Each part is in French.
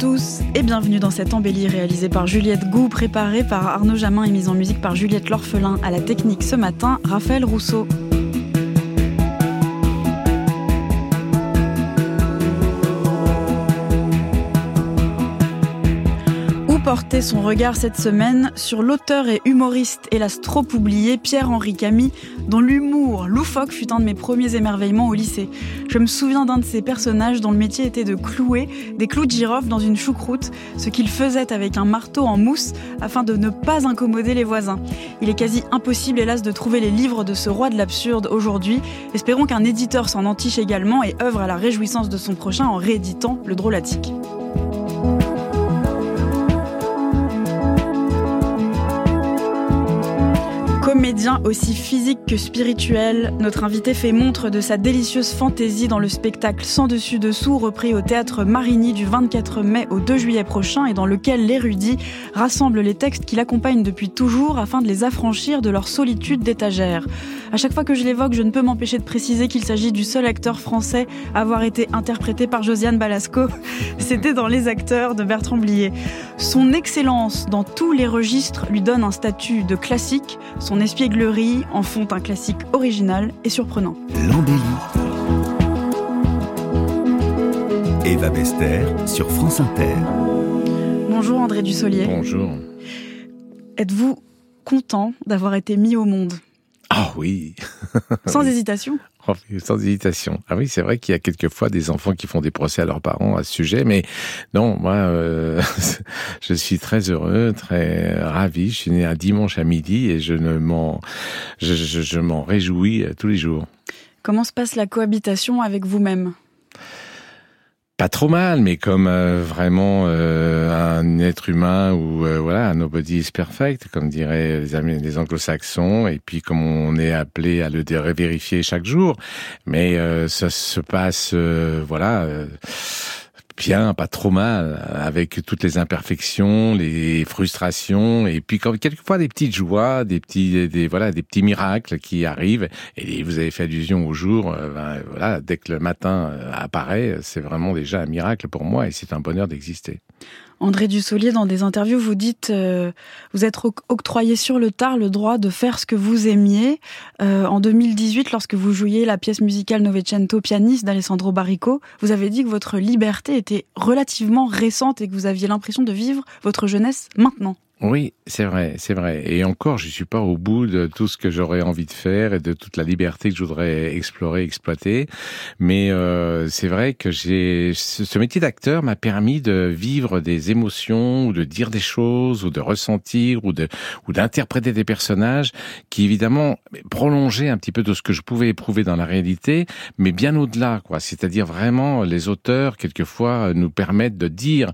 tous et bienvenue dans cette embellie réalisée par Juliette Gou, préparée par Arnaud Jamin et mise en musique par Juliette L'Orphelin à la technique ce matin, Raphaël Rousseau. Son regard cette semaine sur l'auteur et humoriste, hélas trop oublié, Pierre-Henri Camille, dont l'humour loufoque fut un de mes premiers émerveillements au lycée. Je me souviens d'un de ces personnages dont le métier était de clouer des clous de girofle dans une choucroute, ce qu'il faisait avec un marteau en mousse afin de ne pas incommoder les voisins. Il est quasi impossible, hélas, de trouver les livres de ce roi de l'absurde aujourd'hui. Espérons qu'un éditeur s'en entiche également et œuvre à la réjouissance de son prochain en rééditant le drôlatique. Comédien aussi physique que spirituel, notre invité fait montre de sa délicieuse fantaisie dans le spectacle Sans dessus dessous repris au théâtre Marigny du 24 mai au 2 juillet prochain et dans lequel l'érudit rassemble les textes qui l'accompagnent depuis toujours afin de les affranchir de leur solitude d'étagère. À chaque fois que je l'évoque, je ne peux m'empêcher de préciser qu'il s'agit du seul acteur français à avoir été interprété par Josiane Balasco. C'était dans Les acteurs de Bertrand Blier. Son excellence dans tous les registres lui donne un statut de classique. Son espièglerie en font un classique original et surprenant. L'embellie. Eva Bester sur France Inter. Bonjour André Dussolier. Bonjour. Êtes-vous content d'avoir été mis au monde? Ah oui. Sans hésitation Oh, sans hésitation. Ah oui, c'est vrai qu'il y a quelquefois des enfants qui font des procès à leurs parents à ce sujet, mais non, moi, euh, je suis très heureux, très ravi. Je suis né un dimanche à midi et je ne m'en, je, je, je m'en réjouis tous les jours. Comment se passe la cohabitation avec vous-même? Pas trop mal, mais comme euh, vraiment euh, un être humain ou euh, voilà, nobody is perfect, comme diraient les, les anglo-saxons, et puis comme on est appelé à le vérifier chaque jour, mais ça se passe, voilà bien, pas trop mal, avec toutes les imperfections, les frustrations, et puis quand, quelquefois des petites joies, des petits, des, voilà, des petits miracles qui arrivent. Et vous avez fait allusion au jour, euh, ben, voilà, dès que le matin euh, apparaît, c'est vraiment déjà un miracle pour moi, et c'est un bonheur d'exister. André Dussolier, dans des interviews, vous dites euh, vous êtes octroyé sur le tard le droit de faire ce que vous aimiez. Euh, en 2018, lorsque vous jouiez la pièce musicale Novecento pianiste d'Alessandro Barrico, vous avez dit que votre liberté était relativement récente et que vous aviez l'impression de vivre votre jeunesse maintenant. Oui, c'est vrai, c'est vrai. Et encore, je suis pas au bout de tout ce que j'aurais envie de faire et de toute la liberté que je voudrais explorer, exploiter. Mais euh, c'est vrai que j'ai ce métier d'acteur m'a permis de vivre des émotions ou de dire des choses ou de ressentir ou de ou d'interpréter des personnages qui évidemment prolongeaient un petit peu de ce que je pouvais éprouver dans la réalité, mais bien au-delà, quoi. C'est-à-dire vraiment les auteurs quelquefois nous permettent de dire,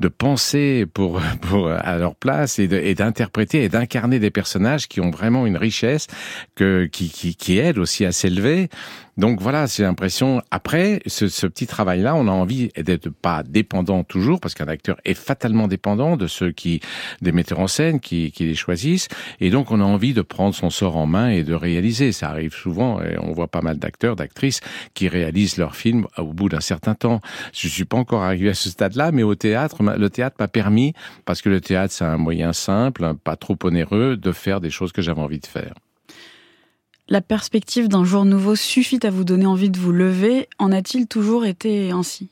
de penser pour pour à leur place et d'interpréter et d'incarner des personnages qui ont vraiment une richesse que, qui, qui, qui aide aussi à s'élever. Donc voilà, c'est l'impression. Après, ce, ce petit travail-là, on a envie d'être pas dépendant toujours, parce qu'un acteur est fatalement dépendant de ceux qui, des metteurs en scène qui, qui les choisissent. Et donc, on a envie de prendre son sort en main et de réaliser. Ça arrive souvent, et on voit pas mal d'acteurs, d'actrices qui réalisent leurs films au bout d'un certain temps. Je suis pas encore arrivé à ce stade-là, mais au théâtre, le théâtre m'a permis, parce que le théâtre, c'est un moyen simple, pas trop onéreux, de faire des choses que j'avais envie de faire. La perspective d'un jour nouveau suffit à vous donner envie de vous lever? En a-t-il toujours été ainsi?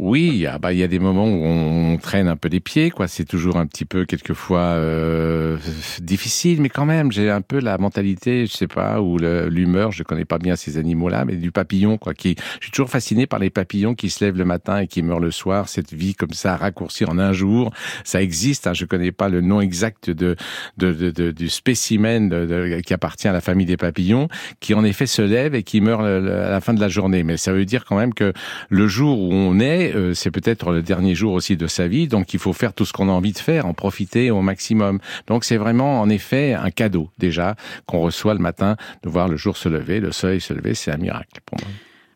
Oui, ah bah il y a des moments où on traîne un peu les pieds, quoi. C'est toujours un petit peu quelquefois euh, difficile, mais quand même, j'ai un peu la mentalité, je sais pas, ou l'humeur. Je connais pas bien ces animaux-là, mais du papillon, quoi. Qui, je suis toujours fasciné par les papillons qui se lèvent le matin et qui meurent le soir. Cette vie comme ça, raccourcie en un jour, ça existe. Hein, je connais pas le nom exact de, de, de, du spécimen qui appartient à la famille des papillons, qui en effet se lève et qui meurt à la fin de la journée. Mais ça veut dire quand même que le jour où on est euh, c'est peut-être le dernier jour aussi de sa vie, donc il faut faire tout ce qu'on a envie de faire, en profiter au maximum. Donc c'est vraiment en effet un cadeau déjà qu'on reçoit le matin de voir le jour se lever, le soleil se lever, c'est un miracle pour moi.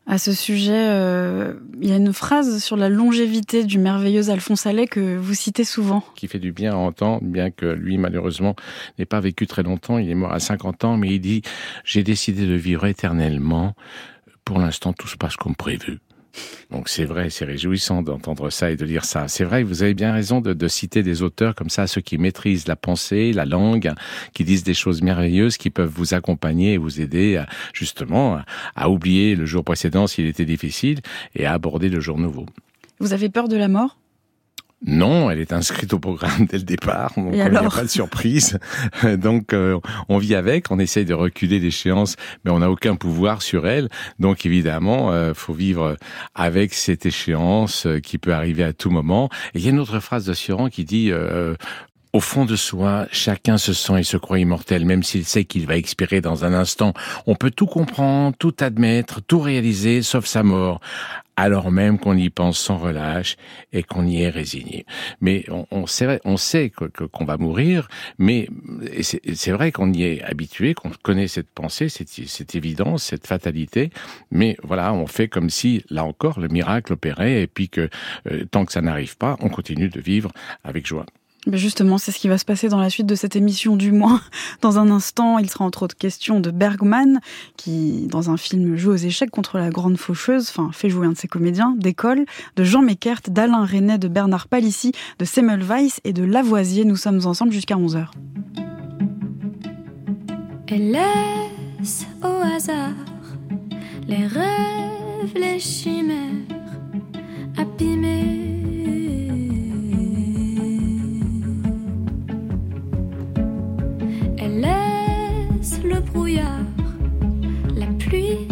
À ce sujet, euh, il y a une phrase sur la longévité du merveilleux Alphonse Allais que vous citez souvent. Qui fait du bien à entendre, bien que lui, malheureusement, n'ait pas vécu très longtemps. Il est mort à 50 ans, mais il dit « J'ai décidé de vivre éternellement. Pour l'instant, tout se passe comme prévu. » Donc c'est vrai, c'est réjouissant d'entendre ça et de lire ça. C'est vrai, vous avez bien raison de, citer des auteurs comme ça, ceux qui maîtrisent la pensée, la langue, qui disent des choses merveilleuses, qui peuvent vous accompagner et vous aider à, justement à oublier le jour précédent s'il était difficile et à aborder le jour nouveau. Vous avez peur de la mort? Non, elle est inscrite au programme dès le départ, donc il n'y a pas de surprise. donc euh, on vit avec, on essaye de reculer l'échéance, mais on n'a aucun pouvoir sur elle. Donc évidemment, euh, faut vivre avec cette échéance euh, qui peut arriver à tout moment. Et il y a une autre phrase de Sioran qui dit euh, au fond de soi, chacun se sent et se croit immortel, même s'il sait qu'il va expirer dans un instant. On peut tout comprendre, tout admettre, tout réaliser, sauf sa mort alors même qu'on y pense sans relâche et qu'on y est résigné. Mais on, sait, on sait qu'on va mourir, mais c'est vrai qu'on y est habitué, qu'on connaît cette pensée, cette, cette évidence, cette fatalité, mais voilà, on fait comme si, là encore, le miracle opérait, et puis que euh, tant que ça n'arrive pas, on continue de vivre avec joie. Justement, c'est ce qui va se passer dans la suite de cette émission du moins. Dans un instant, il sera entre autres question de Bergman, qui, dans un film, joue aux échecs contre la grande faucheuse, enfin, fait jouer un de ses comédiens, d'école, de Jean Meckert, d'Alain René, de Bernard Palissy, de Semmelweis et de Lavoisier. Nous sommes ensemble jusqu'à 11h. Elle laisse au hasard les rêves, les chimères abîmés brouillard, la pluie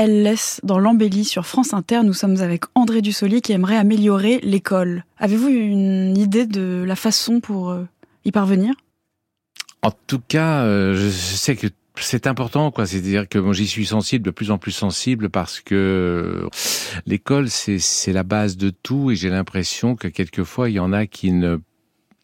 elle laisse dans l'embellie sur France Inter. Nous sommes avec André Dussolier qui aimerait améliorer l'école. Avez-vous une idée de la façon pour euh, y parvenir? En tout cas, euh, je sais que c'est important, quoi. C'est-à-dire que moi, j'y suis sensible, de plus en plus sensible, parce que l'école, c'est la base de tout, et j'ai l'impression que quelquefois, il y en a qui ne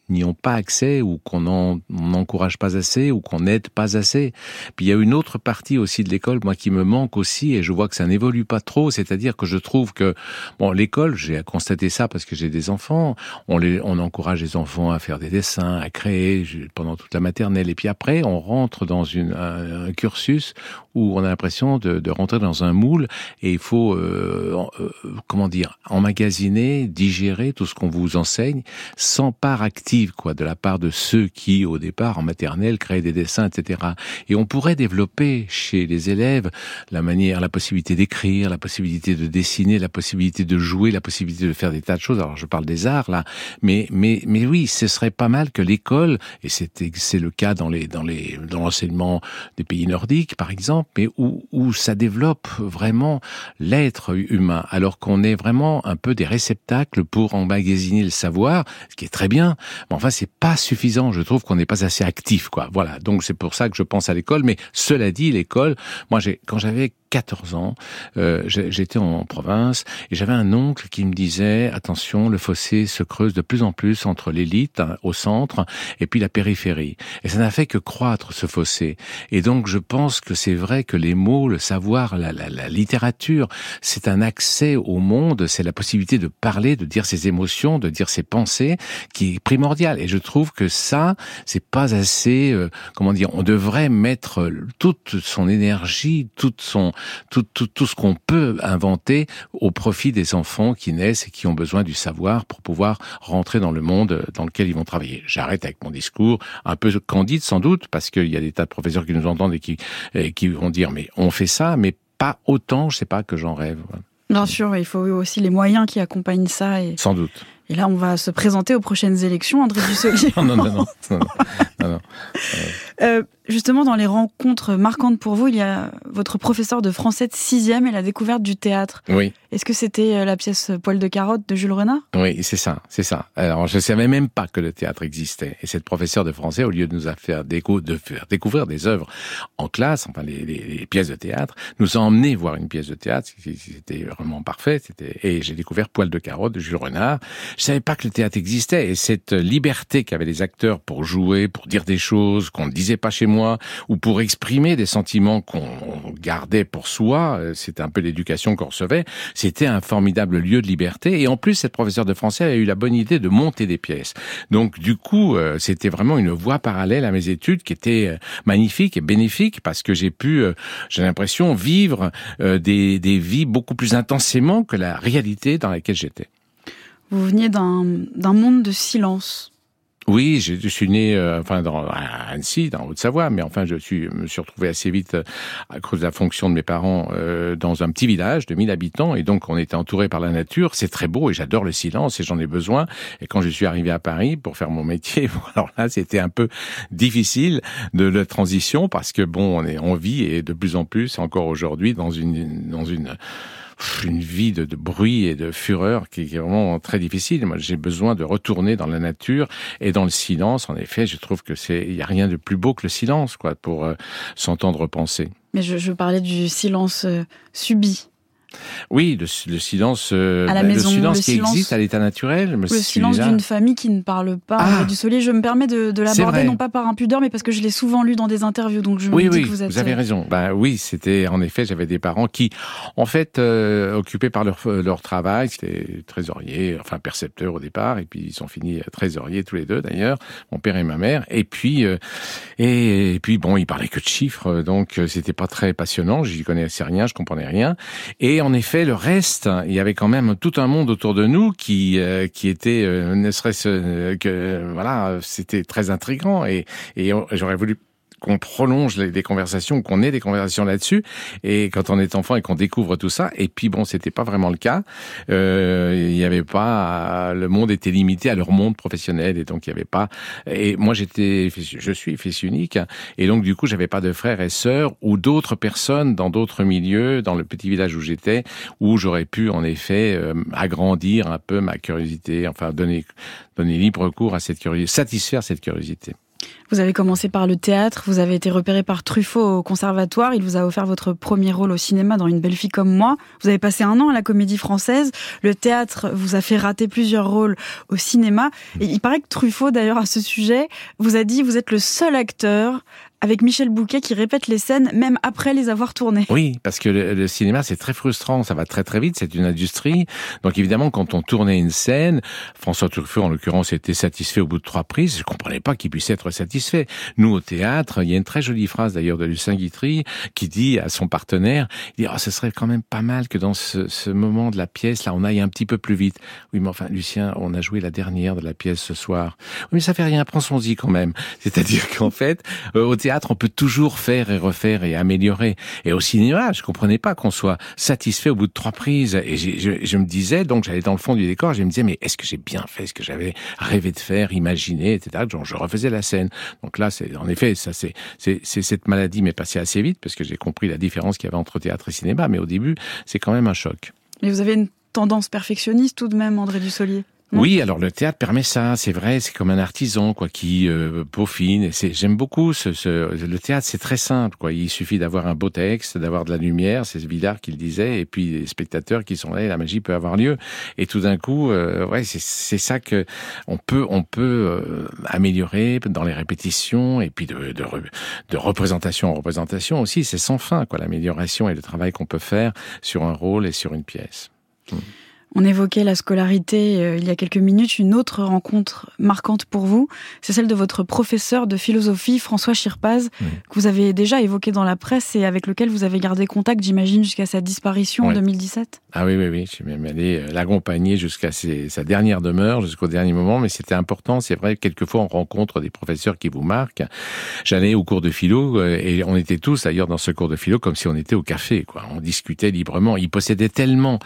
n'y ont pas accès ou qu'on n'encourage pas assez ou qu'on n'aide pas assez. Puis il y a une autre partie aussi de l'école, moi, qui me manque aussi et je vois que ça n'évolue pas trop. C'est-à-dire que je trouve que, bon, l'école, j'ai constaté ça parce que j'ai des enfants. On, les, on encourage les enfants à faire des dessins, à créer pendant toute la maternelle. Et puis après, on rentre dans une, un, cursus où on a l'impression de, de, rentrer dans un moule et il faut, euh, euh, comment dire, emmagasiner, digérer tout ce qu'on vous enseigne sans part active quoi, de la part de ceux qui, au départ, en maternelle, créent des dessins, etc. Et on pourrait développer chez les élèves la manière, la possibilité d'écrire, la possibilité de dessiner, la possibilité de jouer, la possibilité de faire des tas de choses. Alors, je parle des arts, là. Mais, mais, mais oui, ce serait pas mal que l'école, et c'est, le cas dans les, dans les, dans l'enseignement des pays nordiques, par exemple, mais où, où ça développe vraiment l'être humain, alors qu'on est vraiment un peu des réceptacles pour emmagasiner le savoir, ce qui est très bien, mais enfin, c'est pas suffisant. Je trouve qu'on n'est pas assez actif, quoi. Voilà. Donc c'est pour ça que je pense à l'école. Mais cela dit, l'école, moi, j'ai quand j'avais 14 ans, euh, j'étais en province et j'avais un oncle qui me disait attention, le fossé se creuse de plus en plus entre l'élite hein, au centre et puis la périphérie. Et ça n'a fait que croître ce fossé. Et donc je pense que c'est vrai que les mots, le savoir, la, la, la littérature, c'est un accès au monde, c'est la possibilité de parler, de dire ses émotions, de dire ses pensées, qui est primordial. Et je trouve que ça, c'est pas assez, euh, comment dire, on devrait mettre toute son énergie, toute son tout, tout, tout ce qu'on peut inventer au profit des enfants qui naissent et qui ont besoin du savoir pour pouvoir rentrer dans le monde dans lequel ils vont travailler. J'arrête avec mon discours, un peu candide sans doute, parce qu'il y a des tas de professeurs qui nous entendent et qui, et qui vont dire mais on fait ça, mais pas autant, je sais pas, que j'en rêve. Bien sûr, il faut aussi les moyens qui accompagnent ça. Et... Sans doute. Et là, on va se présenter aux prochaines élections, André Dussolier. non, non, non, non, non, non, non. Euh, Justement, dans les rencontres marquantes pour vous, il y a votre professeur de français de sixième et la découverte du théâtre. Oui. Est-ce que c'était euh, la pièce Poil de carotte de Jules Renard? Oui, c'est ça, c'est ça. Alors, je savais même pas que le théâtre existait. Et cette professeure de français, au lieu de nous faire, de faire découvrir des œuvres en classe, enfin les, les, les, pièces de théâtre, nous a emmené voir une pièce de théâtre. C'était vraiment parfait. Et j'ai découvert Poil de carotte de Jules Renard. Je savais pas que le théâtre existait et cette liberté qu'avaient les acteurs pour jouer, pour dire des choses qu'on ne disait pas chez moi ou pour exprimer des sentiments qu'on gardait pour soi, euh, c'était un peu l'éducation qu'on recevait, c'était un formidable lieu de liberté. Et en plus, cette professeure de français a eu la bonne idée de monter des pièces. Donc du coup, euh, c'était vraiment une voie parallèle à mes études qui était euh, magnifique et bénéfique parce que j'ai pu, j'ai l'impression, vivre des, des vies beaucoup plus intensément que la réalité dans laquelle j'étais. Vous veniez d'un monde de silence. Oui, je, suis né, euh, enfin, à Annecy, dans Haute-Savoie, mais enfin, je suis, me suis retrouvé assez vite, euh, à cause de la fonction de mes parents, euh, dans un petit village de 1000 habitants, et donc on était entouré par la nature. C'est très beau, et j'adore le silence, et j'en ai besoin. Et quand je suis arrivé à Paris pour faire mon métier, alors là, c'était un peu difficile de la transition, parce que bon, on est, on vit, et de plus en plus, encore aujourd'hui, dans une, dans une une vie de, bruit et de fureur qui, est vraiment très difficile. Moi, j'ai besoin de retourner dans la nature et dans le silence. En effet, je trouve que c'est il y a rien de plus beau que le silence, quoi, pour euh, s'entendre penser. Mais je, je parlais du silence euh, subi. Oui, le, le silence, euh, à la bah, maison, le silence le qui silence- existe à l'état naturel. Le silence d'une famille qui ne parle pas. Ah. André Dussolier, je me permets de, l'aborder non pas par impudeur, mais parce que je l'ai souvent lu dans des interviews, donc je Oui, me dis oui, que vous êtes. avez raison. Ben oui, c'était en effet, j'avais des parents qui, en fait, euh, occupés par leur leur travail, c'était trésorier, enfin percepteur au départ, et puis ils sont finis trésoriers tous les deux d'ailleurs, mon père et ma mère. Et puis euh, et, et puis bon, ils parlaient que de chiffres, donc euh, c'était pas très passionnant. J'y connaissais rien, je comprenais rien. Et en effet, le reste, il y avait quand même tout un monde autour de nous qui euh, qui était, euh, ne serait-ce euh, que voilà, c'était très intrigant et j'aurais voulu qu'on prolonge les, conversations, qu'on ait des conversations là-dessus. Et quand on est enfant et qu'on découvre tout ça, et puis bon, c'était pas vraiment le cas. Euh, il n'y avait pas, le monde était limité à leur monde professionnel, et donc il n'y avait pas. Et moi, j'étais, je suis fils unique, et donc du coup, j'avais pas de frères et sœurs ou d'autres personnes dans d'autres milieux, dans le petit village où j'étais, où j'aurais pu en effet euh, agrandir un peu ma curiosité, enfin donner donner libre cours à cette curiosité, satisfaire cette curiosité. Vous avez commencé par le théâtre, vous avez été repéré par Truffaut au conservatoire, il vous a offert votre premier rôle au cinéma dans Une belle fille comme moi. Vous avez passé un an à la comédie française, le théâtre vous a fait rater plusieurs rôles au cinéma. Et il paraît que Truffaut, d'ailleurs, à ce sujet, vous a dit, vous êtes le seul acteur avec Michel Bouquet qui répète les scènes même après les avoir tournées. Oui, parce que le, cinéma c'est très frustrant, ça va très très vite, c'est une industrie. Donc évidemment quand on tournait une scène, François Truffaut en l'occurrence était satisfait au bout de trois prises, je comprenais pas qu'il puisse être satisfait. Nous au théâtre, il y a une très jolie phrase d'ailleurs de Lucien Guitry qui dit à son partenaire, il dit oh, ce serait quand même pas mal que dans ce, ce moment de la pièce là on aille un petit peu plus vite. Oui mais enfin Lucien, on a joué la dernière de la pièce ce soir. Oui mais ça fait rien, prends son y quand même. C'est-à-dire qu'en fait euh, au théâtre on peut toujours faire et refaire et améliorer. Et au cinéma, je comprenais pas qu'on soit satisfait au bout de trois prises. Et je, me disais, donc j'allais dans le fond du décor, je me disais, mais est-ce que j'ai bien fait ce que j'avais rêvé de faire, imaginé, etc. Donc je refaisais la scène. Donc là, c'est en effet, ça c'est cette maladie m'est passée assez vite parce que j'ai compris la différence qu'il y avait entre théâtre et cinéma. Mais au début, c'est quand même un choc. Mais vous avez une tendance perfectionniste tout de même, André Dussolier oui, alors le théâtre permet ça, c'est vrai, c'est comme un artisan quoi qui euh, peaufine. J'aime beaucoup ce, le théâtre, c'est très simple quoi. Il suffit d'avoir un beau texte, d'avoir de la lumière, c'est Villard qui le disait, et puis les spectateurs qui sont là, et la magie peut avoir lieu. Et tout d'un coup, euh, ouais, c'est, c'est ça que on peut on peut euh, améliorer dans les répétitions et puis de, de, de représentation en représentation aussi. C'est sans fin quoi l'amélioration et le travail qu'on peut faire sur un rôle et sur une pièce. Mmh. On évoquait la scolarité euh, il y a quelques minutes. Une autre rencontre marquante pour vous, c'est celle de votre professeur de philosophie, François Chirpaz, que vous avez déjà évoqué dans la presse et avec lequel vous avez gardé contact, j'imagine, jusqu'à sa disparition en 2017. Ah oui, oui, oui. Je suis même allé euh, l'accompagner jusqu'à sa dernière demeure, jusqu'au dernier moment. Mais c'était important. C'est vrai, quelquefois, on rencontre des professeurs qui vous marquent. J'allais au cours de philo euh, et on était tous, d'ailleurs, dans ce cours de philo, comme si on était au café. Quoi. On discutait librement. Il possédait tellement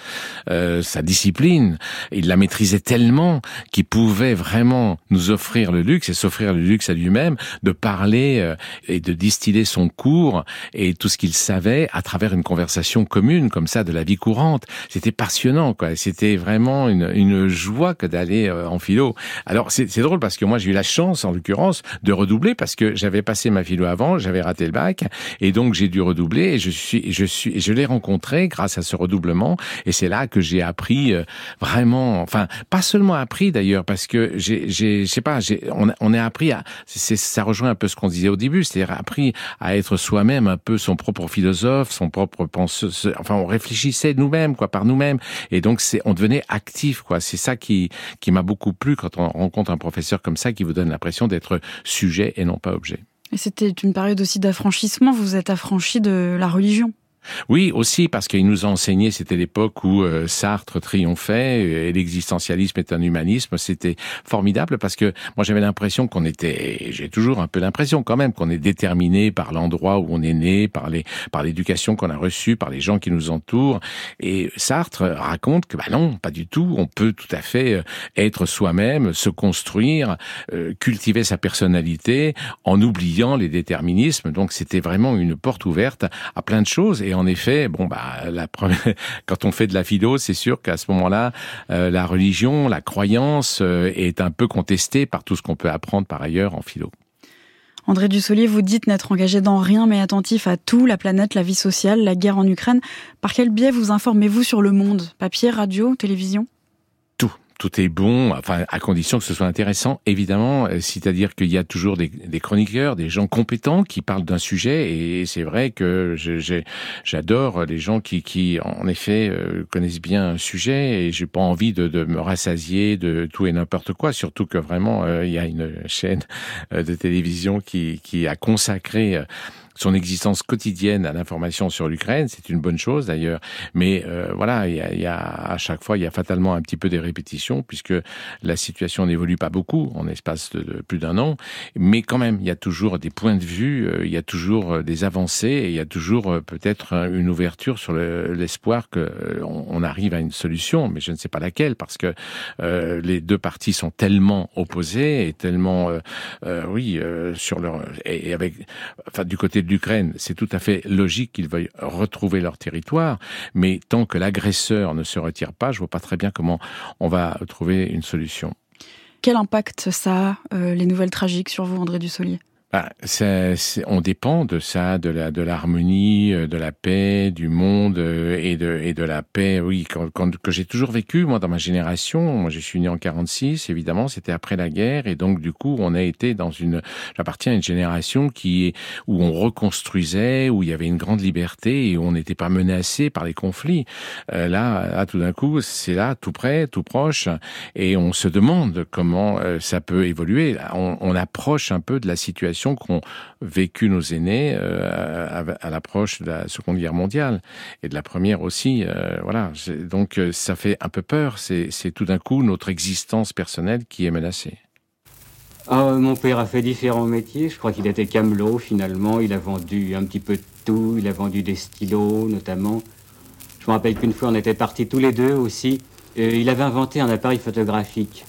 euh, sa discipline, il la maîtrisait tellement qu'il pouvait vraiment nous offrir le luxe et s'offrir le luxe à lui-même de parler euh, et de distiller son cours et tout ce qu'il savait à travers une conversation commune comme ça de la vie courante. C'était passionnant, quoi. C'était vraiment une, une joie que d'aller euh, en philo. Alors c'est drôle parce que moi j'ai eu la chance, en l'occurrence, de redoubler parce que j'avais passé ma philo avant, j'avais raté le bac et donc j'ai dû redoubler et je suis, je suis, je l'ai rencontré grâce à ce redoublement et c'est là que j'ai appris euh, vraiment, enfin, pas seulement appris d'ailleurs, parce que j'ai, je sais pas, on, on a appris à, ça rejoint un peu ce qu'on disait au début, c'est-à-dire appris à être soi-même un peu son propre philosophe, son propre penseur, enfin, on réfléchissait nous-mêmes, quoi, par nous-mêmes, et donc on devenait actif, quoi. C'est ça qui, qui m'a beaucoup plu quand on rencontre un professeur comme ça qui vous donne l'impression d'être sujet et non pas objet. Et c'était une période aussi d'affranchissement. Vous êtes affranchi de la religion. Oui, aussi parce qu'il nous a enseigné, c'était l'époque où euh, Sartre triomphait et l'existentialisme est un humanisme. C'était formidable parce que moi j'avais l'impression qu'on était, j'ai toujours un peu l'impression quand même qu'on est déterminé par l'endroit où on est né, par les, par l'éducation qu'on a reçue, par les gens qui nous entourent. Et Sartre raconte que bah non, pas du tout. On peut tout à fait euh, être soi-même, se construire, euh, cultiver sa personnalité en oubliant les déterminismes. Donc c'était vraiment une porte ouverte à plein de choses. Et effet, bon bah quand on fait de la philo, c'est sûr qu'à ce moment-là, euh, la religion, la croyance euh, est un peu contestée par tout ce qu'on peut apprendre par ailleurs en philo. André Dussolier, vous dites n'être engagé dans rien mais attentif à tout, la planète, la vie sociale, la guerre en Ukraine. Par quel biais vous informez-vous sur le monde? Papier, radio, télévision? Tout est bon, enfin à condition que ce soit intéressant, évidemment. Euh, c'est-à-dire qu'il y a toujours des, chroniqueurs, des gens compétents qui parlent d'un sujet, et c'est vrai que j'adore les gens qui, qui, en effet, euh, connaissent bien un sujet, et j'ai pas envie de, me rassasier de tout et n'importe quoi. Surtout que vraiment, euh, il y a une chaîne de télévision qui a consacré son existence quotidienne à l'information sur l'Ukraine. C'est une bonne chose d'ailleurs, mais euh, voilà, il y, a, y, a, à chaque fois, il y a fatalement un petit peu des répétitions puisque la situation n'évolue pas beaucoup en espace de, plus d'un an, mais quand même, il y a toujours des points de vue, euh, il y a toujours des avancées, il y a toujours peut-être une ouverture sur l'espoir le, qu'on on arrive à une solution, mais je ne sais pas laquelle parce que euh, les deux parties sont tellement opposées et tellement, euh, euh, oui, euh, sur leur et, avec, enfin, du côté de c'est tout à fait logique qu'ils veuillent retrouver leur territoire, mais tant que l'agresseur ne se retire pas, je vois pas très bien comment on va trouver une solution. Quel impact ça a, euh, les nouvelles tragiques sur vous, André Dussolier? Bah, c'est, on dépend de ça, de la de l'harmonie, euh, de la paix, du monde euh, et de et de la paix. Oui, quand, quand, que j'ai toujours vécu moi dans ma génération. Moi, je suis né en 46. Évidemment, c'était après la guerre et donc du coup, on a été dans une. J'appartiens à une génération qui où on reconstruisait, où il y avait une grande liberté et où on n'était pas menacé par les conflits. Euh, là, là, tout d'un coup, c'est là, tout près, tout proche, et on se demande comment euh, ça peut évoluer. On, on approche un peu de la situation qu'ont vécu nos aînés euh, à, l'approche de la Seconde Guerre mondiale et de la Première aussi. Euh, voilà, donc euh, ça fait un peu peur. C'est tout d'un coup notre existence personnelle qui est menacée. Ah, mon père a fait différents métiers. Je crois qu'il était camelot finalement. Il a vendu un petit peu de tout. Il a vendu des stylos notamment. Je me rappelle qu'une fois on était partis tous les deux aussi. Il avait inventé un appareil photographique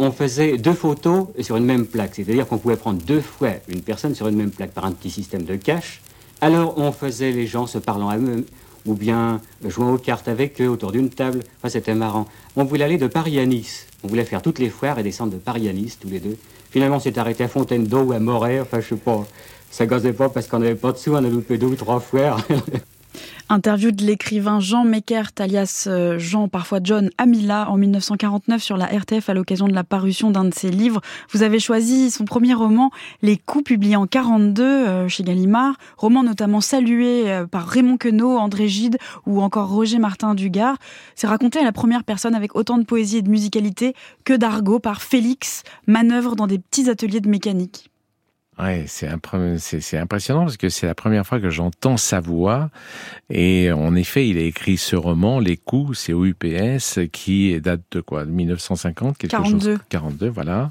on faisait deux photos sur une même plaque. C'est-à-dire qu'on pouvait prendre deux fois une personne sur une même plaque par un petit système de cache. Alors on faisait les gens se parlant à eux ou bien jouant aux cartes avec eux autour d'une table. Enfin, c'était marrant. On voulait aller de Paris à Nice. On voulait faire toutes les foires et descendre de Paris à Nice, tous les deux. Finalement, on s'est arrêté à Fontaine d'eau ou à Moret. Enfin, je sais pas. Ça gazait pas parce qu'on n'avait pas de sous. On a loupé deux ou trois foires. Interview de l'écrivain Jean Meckert, alias euh, Jean, parfois John Amila, en 1949 sur la RTF à l'occasion de la parution d'un de ses livres. Vous avez choisi son premier roman, Les coups, publié en 42 euh, chez Gallimard, roman notamment salué euh, par Raymond Queneau, André Gide ou encore Roger Martin Dugard. C'est raconté à la première personne avec autant de poésie et de musicalité que d'argot par Félix, manœuvre dans des petits ateliers de mécanique. Ouais, c'est impressionnant parce que c'est la première fois que j'entends sa voix. Et en effet, il a écrit ce roman, Les coups, c'est UPS, qui date de quoi? De 1950 quelque 42. chose 42, voilà.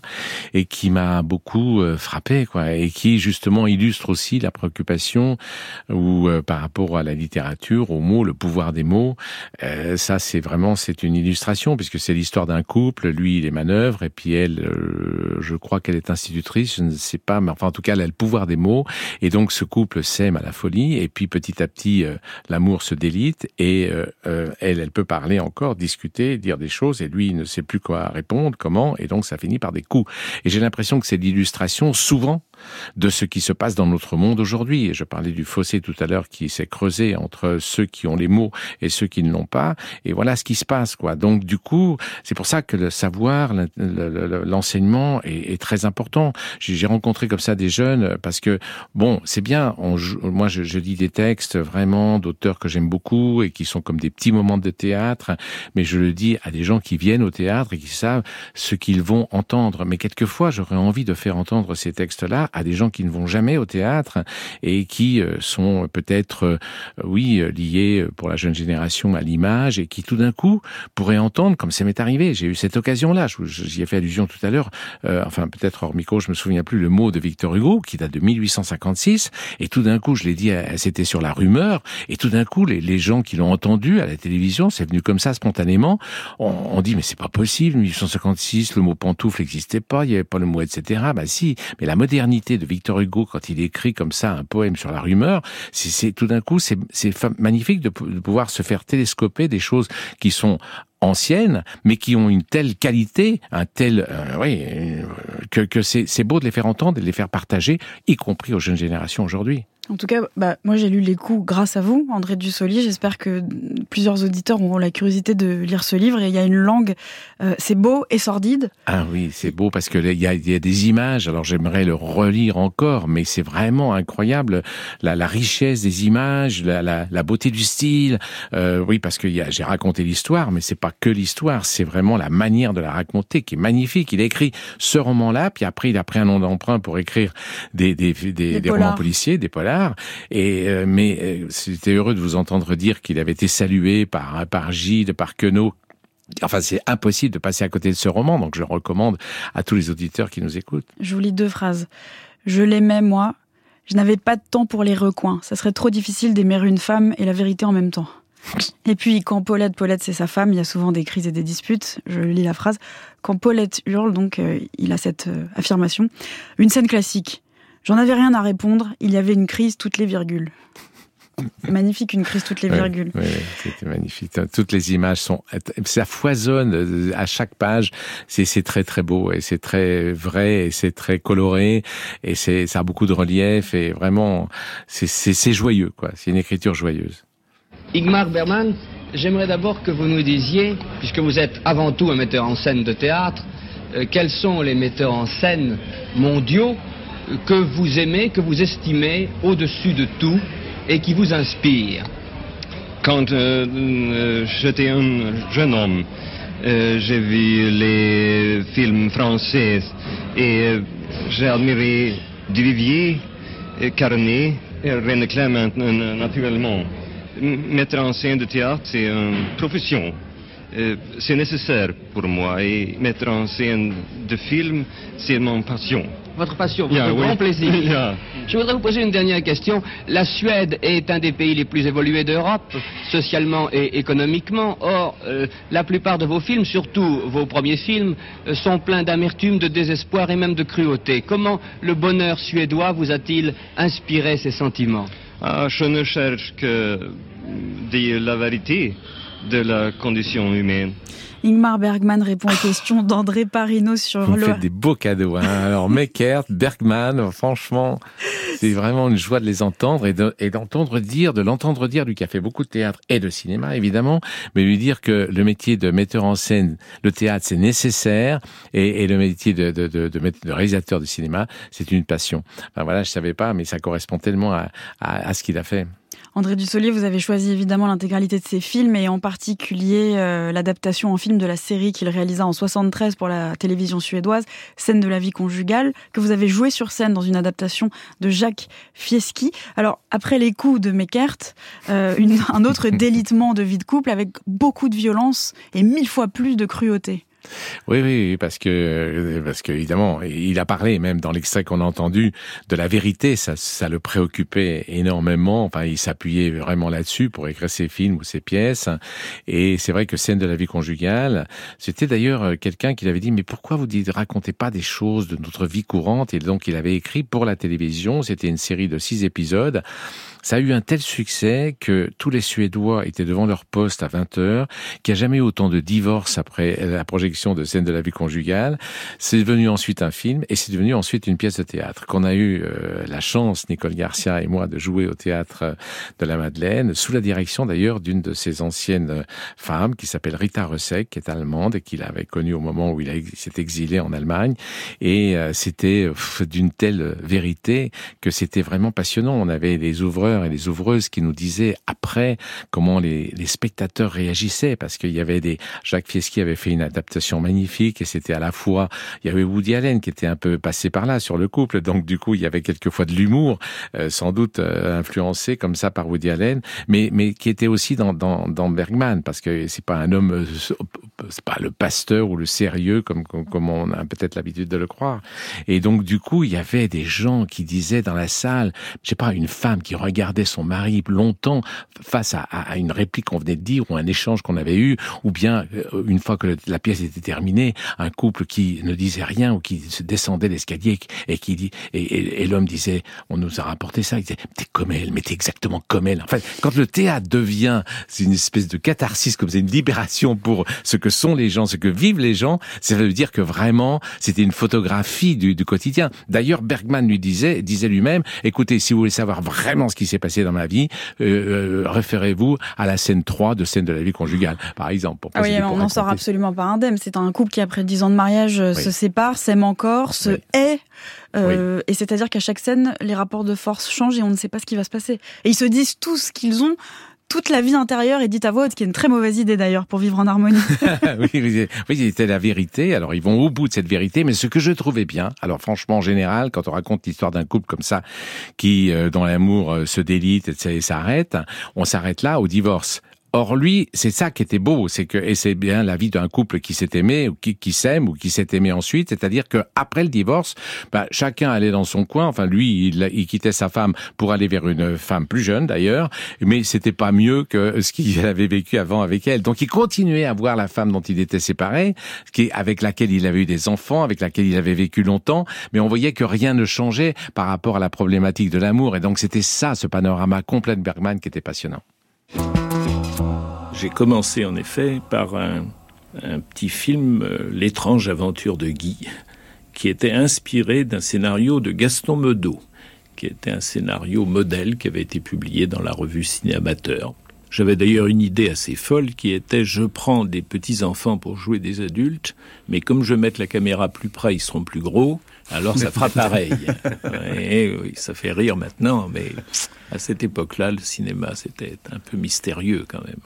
Et qui m'a beaucoup euh, frappé, quoi. Et qui, justement, illustre aussi la préoccupation ou euh, par rapport à la littérature, aux mots, le pouvoir des mots. Euh, ça, c'est vraiment, c'est une illustration puisque c'est l'histoire d'un couple. Lui, il est manœuvre et puis elle, euh, je crois qu'elle est institutrice, je ne sais pas, mais enfin, en tout cas, elle a le pouvoir des mots. Et donc, ce couple s'aime à la folie. Et puis, petit à petit, euh, l'amour se délite. Et euh, euh, elle, elle peut parler encore, discuter, dire des choses. Et lui, il ne sait plus quoi répondre, comment. Et donc, ça finit par des coups. Et j'ai l'impression que c'est l'illustration, souvent, de ce qui se passe dans notre monde aujourd'hui. Je parlais du fossé tout à l'heure qui s'est creusé entre ceux qui ont les mots et ceux qui ne l'ont pas. Et voilà ce qui se passe, quoi. Donc, du coup, c'est pour ça que le savoir, l'enseignement est, très important. J'ai rencontré comme ça des jeunes parce que, bon, c'est bien. Moi, je, je lis des textes vraiment d'auteurs que j'aime beaucoup et qui sont comme des petits moments de théâtre, mais je le dis à des gens qui viennent au théâtre et qui savent ce qu'ils vont entendre. Mais quelquefois, j'aurais envie de faire entendre ces textes-là à des gens qui ne vont jamais au théâtre et qui euh, sont peut-être, euh, oui, liés pour la jeune génération à l'image et qui tout d'un coup pourraient entendre, comme ça m'est arrivé, j'ai eu cette occasion-là, j'y ai fait allusion tout à l'heure, euh, enfin peut-être hors micro, je me souviens plus le mot de Victor Hugo qui date de 1856 et tout d'un coup, je l'ai dit, c'était sur la rumeur et tout d'un coup, les, les gens qui l'ont entendu à la télévision, c'est venu comme ça spontanément, on, on dit mais c'est pas possible, 1856, le mot pantoufle n'existait pas, il y avait pas le mot etc. Bah si, mais la modernité de Victor Hugo quand il écrit comme ça un poème sur la rumeur, c'est tout d'un coup c'est magnifique de, pouvoir se faire télescoper des choses qui sont anciennes, mais qui ont une telle qualité, un tel, euh, oui, euh, que, que c'est beau de les faire entendre et de les faire partager, y compris aux jeunes générations aujourd'hui. En tout cas, bah, moi j'ai lu les coups grâce à vous, André Dussolier. J'espère que plusieurs auditeurs auront la curiosité de lire ce livre. Et il y a une langue, euh, c'est beau et sordide. Ah oui, c'est beau parce que il y a, y a, des images. Alors j'aimerais le relire encore, mais c'est vraiment incroyable la, la, richesse des images, la, la, la beauté du style. Euh, oui, parce que j'ai raconté l'histoire, mais c'est pas que l'histoire, c'est vraiment la manière de la raconter qui est magnifique. Il a écrit ce roman-là, puis après il a pris un nom d'emprunt pour écrire des, des, des, des, des romans policiers, des polars Et mais c'était heureux de vous entendre dire qu'il avait été salué par par Gilles, par Queneau, Enfin, c'est impossible de passer à côté de ce roman, donc je le recommande à tous les auditeurs qui nous écoutent. Je vous lis deux phrases. Je l'aimais, moi. Je n'avais pas de temps pour les recoins. Ça serait trop difficile d'aimer une femme et la vérité en même temps. Et puis, quand Paulette, Paulette, c'est sa femme, il y a souvent des crises et des disputes. Je lis la phrase. Quand Paulette hurle, donc, euh, il a cette euh, affirmation. Une scène classique. J'en avais rien à répondre. Il y avait une crise toutes les virgules. magnifique, une crise toutes les virgules. Oui, c'était magnifique. Toutes les images sont, ça foisonne euh, à chaque page. C'est très très beau et c'est très vrai et c'est très coloré et c'est ça a beaucoup de relief et vraiment c'est joyeux quoi. C'est une écriture joyeuse. Igmar Berman, j'aimerais d'abord que vous nous disiez, puisque vous êtes avant tout un metteur en scène de théâtre, euh, quels sont les metteurs en scène mondiaux que vous aimez, que vous estimez au-dessus de tout et qui vous inspirent Quand euh, euh, j'étais un jeune homme, j'ai vu les films français et j'ai admiré Duvivier, Carnet et René Clément naturellement mettre en scène de théâtre, c'est une profession. Euh, c'est nécessaire pour moi et mettre en scène de films, c'est mon passion. Votre passion, votre grand plaisir. Je voudrais vous poser une dernière question. La Suède est un des pays les plus évolués d'Europe, socialement et économiquement. Or, euh, la plupart de vos films, surtout vos premiers films, euh, sont pleins d'amertume, de désespoir et même de cruauté. Comment le bonheur suédois vous a-t-il inspiré ces sentiments? Ah, Je ne cherche que dire la vérité de la condition humaine. Ingmar Bergman répond aux questions d'André Parino sur Vous le... faites des beaux cadeaux. Hein. Alors Meckert, Bergman, franchement, c'est vraiment une joie de les entendre et d'entendre dire, de l'entendre dire, lui qui a fait beaucoup de théâtre et de cinéma évidemment, mais lui dire que le métier de metteur en scène, le théâtre, c'est nécessaire et, et, le métier de, de, de, de, réalisateur de cinéma, c'est une passion. Enfin, voilà, je savais pas, mais ça correspond tellement à, à, à ce qu'il a fait. André Dussolier, vous avez choisi évidemment l'intégralité de ses films et en particulier euh, l'adaptation en film de la série qu'il réalisa en 73 pour la télévision suédoise, Scène de la vie conjugale, que vous avez joué sur scène dans une adaptation de Jacques Fieschi. Alors, après les coups de Meckert, euh, un autre délitement de vie de couple avec beaucoup de violence et mille fois plus de cruauté. Oui, oui, parce que parce que évidemment, il a parlé même dans l'extrait qu'on a entendu de la vérité. Ça, ça le préoccupait énormément. Enfin, il s'appuyait vraiment là-dessus pour écrire ses films ou ses pièces. Et c'est vrai que scène de la vie conjugale, c'était d'ailleurs quelqu'un qui avait dit mais pourquoi vous ne racontez pas des choses de notre vie courante? Et donc il avait écrit pour la télévision. C'était une série de six épisodes. Ça a eu un tel succès que tous les Suédois étaient devant leur poste à 20 heures, qu'il n'y a jamais eu autant de divorces après la projection de scènes de la vie conjugale. C'est devenu ensuite un film et c'est devenu ensuite une pièce de théâtre qu'on a eu euh, la chance, Nicole Garcia et moi, de jouer au théâtre de la Madeleine, sous la direction d'ailleurs d'une de ses anciennes femmes qui s'appelle Rita Ressek, qui est allemande et qu'il avait connue au moment où il s'est exilé en Allemagne. Et euh, c'était d'une telle vérité que c'était vraiment passionnant. On avait des ouvreurs et les ouvreuses qui nous disaient après comment les, spectateurs réagissaient parce qu'il y avait des Jacques Fieschi avait fait une adaptation magnifique et c'était à la fois il y avait Woody Allen qui était un peu passé par là sur le couple. Donc du coup il y avait quelquefois de l'humour euh, sans doute euh, influencé comme ça par Woody Allen mais mais qui était aussi dans dans, Bergman parce que c'est pas un homme euh, c'est pas le pasteur ou le sérieux comme, comme on a peut-être l'habitude de le croire. Et donc du coup il y avait des gens qui disaient dans la salle je sais pas une femme qui regarde regardait son mari longtemps face à, une réplique qu'on venait de dire ou un échange qu'on avait eu, ou bien euh, une fois que la pièce était terminée, un couple qui ne disait rien ou qui se descendait l'escalier et qui dit et, l'homme disait on nous a rapporté ça, il disait t'es comme elle, mais t'es exactement comme elle. En fait, quand le théâtre devient c'est une espèce de catharsis, comme c'est une libération pour ce que sont les gens, ce que vivent les gens, ça veut dire que vraiment c'était une photographie du, du quotidien. D'ailleurs, Bergman lui disait disait lui-même écoutez, si vous voulez savoir vraiment ce qui s'est passé dans ma vie, euh, euh, référez-vous à la scène 3 de scène de la vie conjugale, par exemple. Pour ah oui, on n'en sort absolument pas indemne. C'est un couple qui, après 10 ans de mariage, euh, se sépare, s'aime encore, se hait. Et c'est-à-dire qu'à chaque scène, les rapports de force changent et on ne sait pas ce qui va se passer. Et ils se disent tous qu'ils ont toute la vie intérieure et dite à voix haute, qui est une très mauvaise idée d'ailleurs pour vivre en harmonie. oui, oui, c'était la vérité. Alors ils vont au bout de cette vérité, mais ce que je trouvais bien, alors franchement en général, quand on raconte l'histoire d'un couple comme ça, qui euh, dans l'amour euh, se délite et s'arrête, on s'arrête là au divorce. Or lui, c'est ça qui était beau, c'est que et c'est bien la vie d'un couple qui s'est aimé ou qui, s'aime ou qui s'est aimé ensuite, c'est-à-dire que après le divorce, bah, chacun allait dans son coin. Enfin lui, il, il, quittait sa femme pour aller vers une femme plus jeune d'ailleurs, mais c'était pas mieux que ce qu'il avait vécu avant avec elle. Donc il continuait à voir la femme dont il était séparé, qui avec laquelle il avait eu des enfants, avec laquelle il avait vécu longtemps, mais on voyait que rien ne changeait par rapport à la problématique de l'amour. Et donc c'était ça, ce panorama complet de Bergman qui était passionnant. J'ai commencé en effet par un, petit film, euh, L'étrange aventure de Guy, qui était inspiré d'un scénario de Gaston Meudot, qui était un scénario modèle qui avait été publié dans la revue Cinéamateur. J'avais d'ailleurs une idée assez folle qui était je prends des petits enfants pour jouer des adultes, mais comme je mets la caméra plus près, ils seront plus gros, alors ça fera pareil. Et oui, ça fait rire maintenant, mais à cette époque-là, le cinéma c'était un peu mystérieux quand même.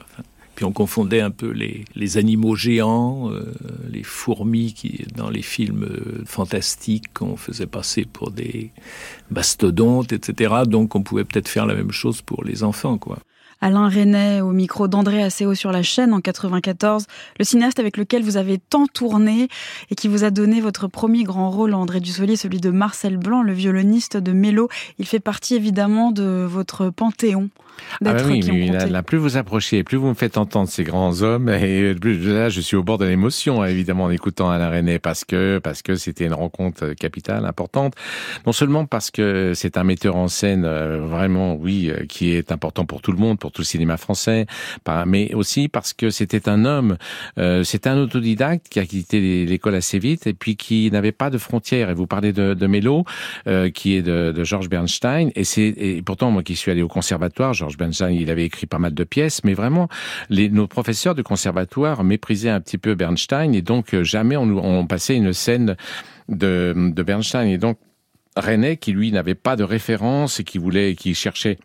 Puis on confondait un peu les, les animaux géants, euh, les fourmis qui, dans les films euh, fantastiques, qu'on faisait passer pour des mastodontes, etc. Donc on pouvait peut-être faire la même chose pour les enfants, quoi. Alain Renet au micro d'André Asseo sur la chaîne en 94, le cinéaste avec lequel vous avez tant tourné et qui vous a donné votre premier grand rôle, André Dussolier, celui de Marcel Blanc, le violoniste de Mélo. Il fait partie évidemment de votre panthéon. Ah bah oui, là, plus vous approchez, plus vous me faites entendre ces grands hommes, et plus là, je suis au bord de l'émotion, évidemment, en écoutant Alain René, parce que parce que c'était une rencontre capitale, importante. Non seulement parce que c'est un metteur en scène euh, vraiment, oui, euh, qui est important pour tout le monde, pour tout le cinéma français, mais aussi parce que c'était un homme, euh, c'est un autodidacte qui a quitté l'école assez vite et puis qui n'avait pas de frontières. Et vous parlez de, de Mélo, euh, qui est de, de Georges Bernstein, et c'est et pourtant moi qui suis allé au conservatoire, Georges Bernstein, il avait écrit pas mal de pièces, mais vraiment nos professeurs du conservatoire méprisaient un petit peu Bernstein et donc euh, jamais on, on passait une scène de, Bernstein et donc René, qui lui n'avait pas de référence et qui voulait, qui cherchait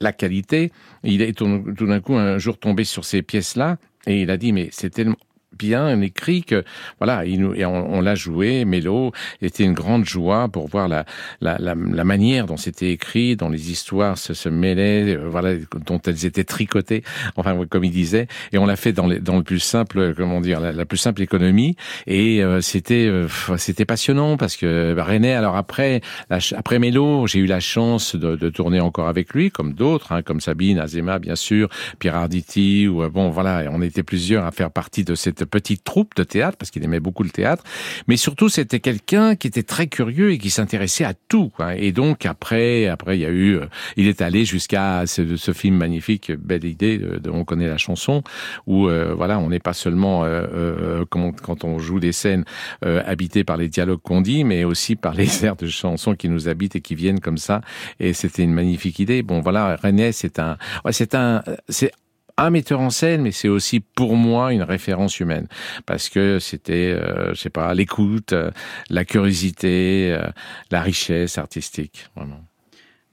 la qualité. Il est tout, d'un coup un jour tombé sur ces pièces-là et il a dit mais c'est tellement bien écrit que voilà, il nous, et on, l'a joué. Mélo était une grande joie pour voir la la, la, la manière dont c'était écrit, dont les histoires se, se mêlaient, euh, voilà, dont elles étaient tricotées. Enfin, comme il disait, et on l'a fait dans, les, dans le plus simple, comment dire, la, plus simple économie. Et euh, c'était euh, c'était passionnant parce que bah, René, alors après après Mélo, j'ai eu la chance de, de, tourner encore avec lui, comme d'autres, hein, comme Sabine, Azema, bien sûr, Pierre Arditi, ou bon voilà, on était plusieurs à faire partie de cette petite troupe de théâtre, parce qu'il aimait beaucoup le théâtre, mais surtout c'était quelqu'un qui était très curieux et qui s'intéressait à tout. Et donc après, après il y a eu, euh, il est allé jusqu'à ce, film magnifique, belle idée, de, On connaît la chanson, où euh, voilà, on n'est pas seulement euh, quand, on joue des scènes habitées par les dialogues qu'on dit, mais aussi par les airs de chansons qui nous habitent et qui viennent comme ça. Et c'était une magnifique idée. Bon voilà, René, c'est un, c'est un, c'est un metteur en scène, mais c'est aussi pour moi une référence humaine parce que c'était, euh, je sais pas, l'écoute, euh, la curiosité, euh, la richesse artistique, vraiment.